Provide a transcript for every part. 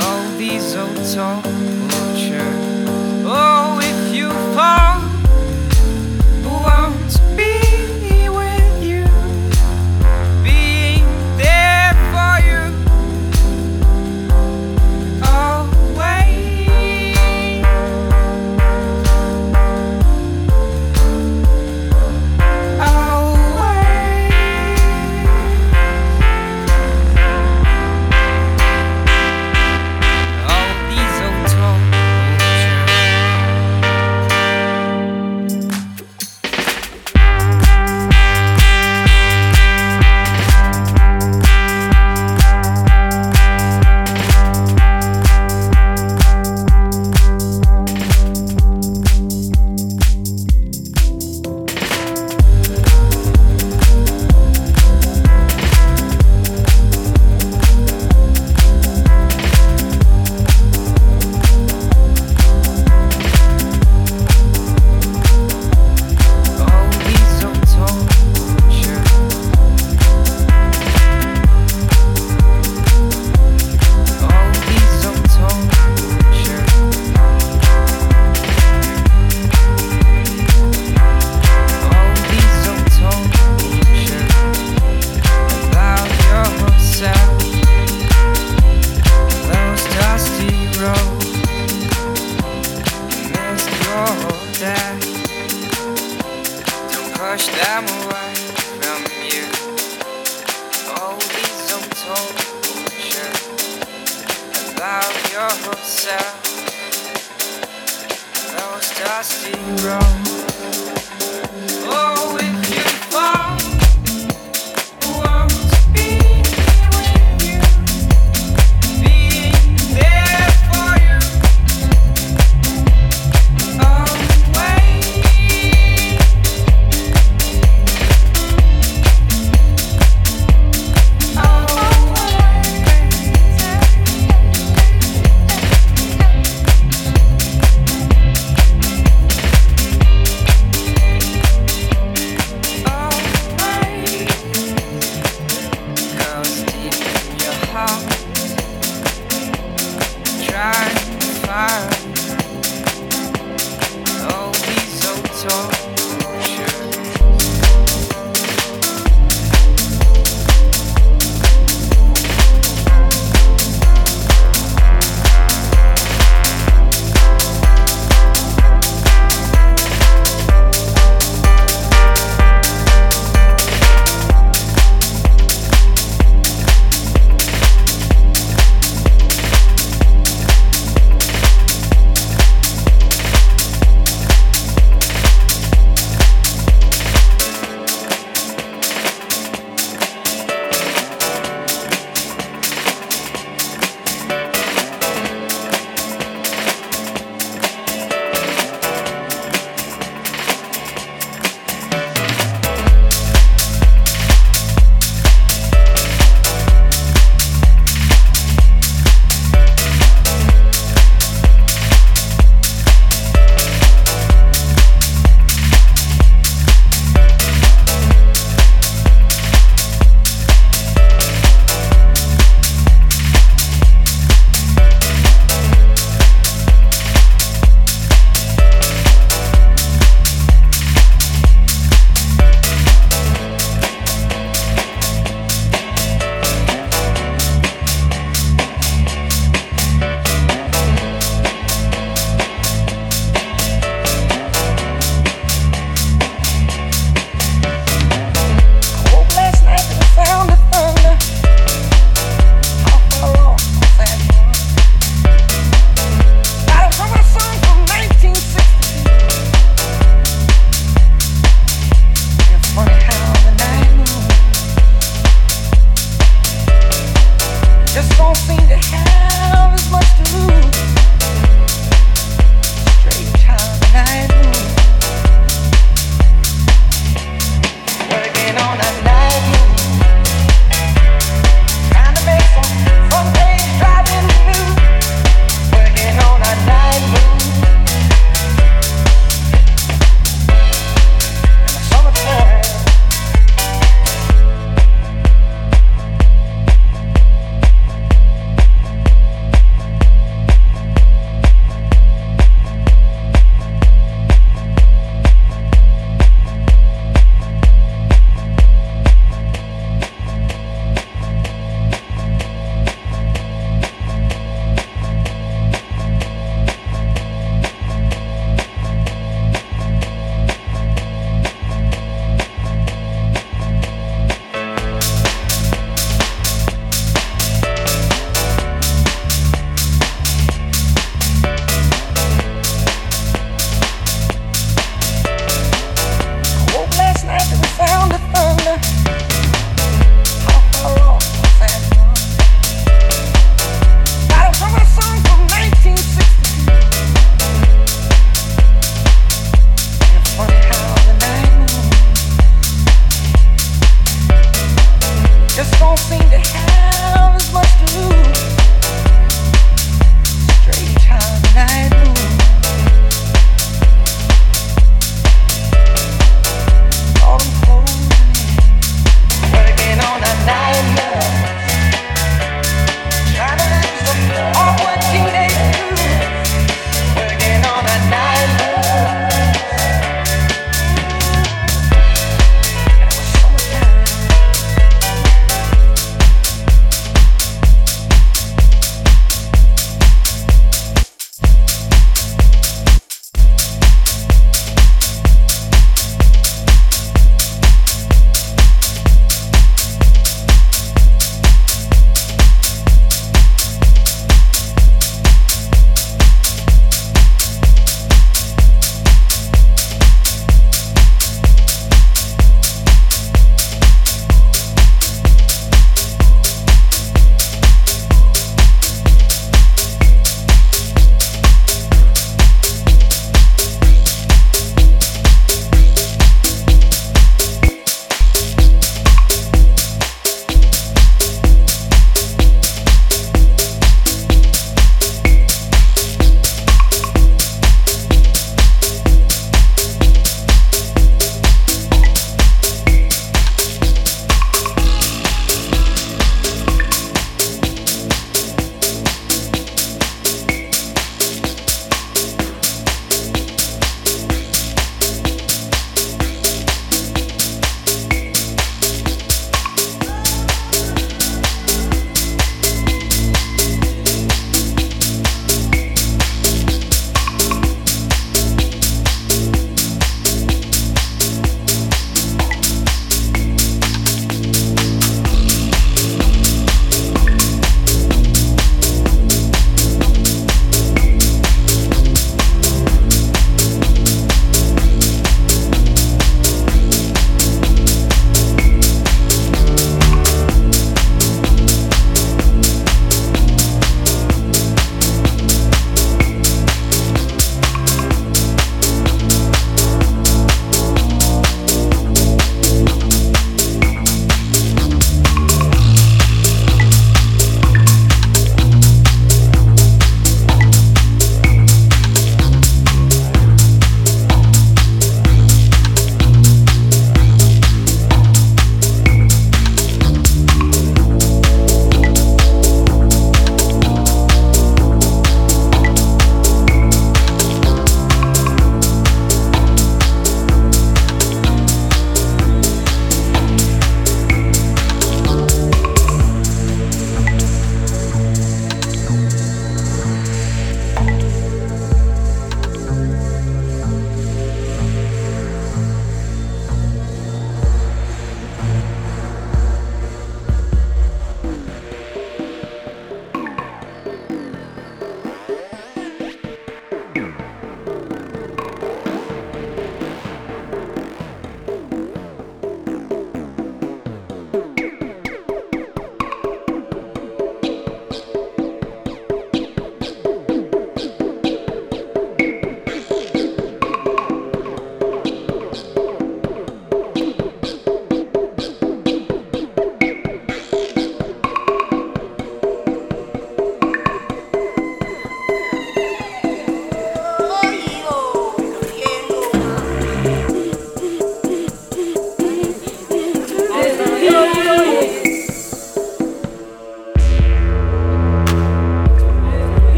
all these old tortures.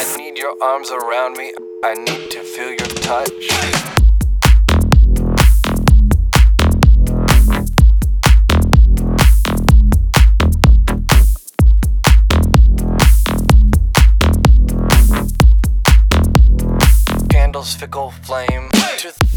I need your arms around me. I need to feel your touch. fickle flame. Hey.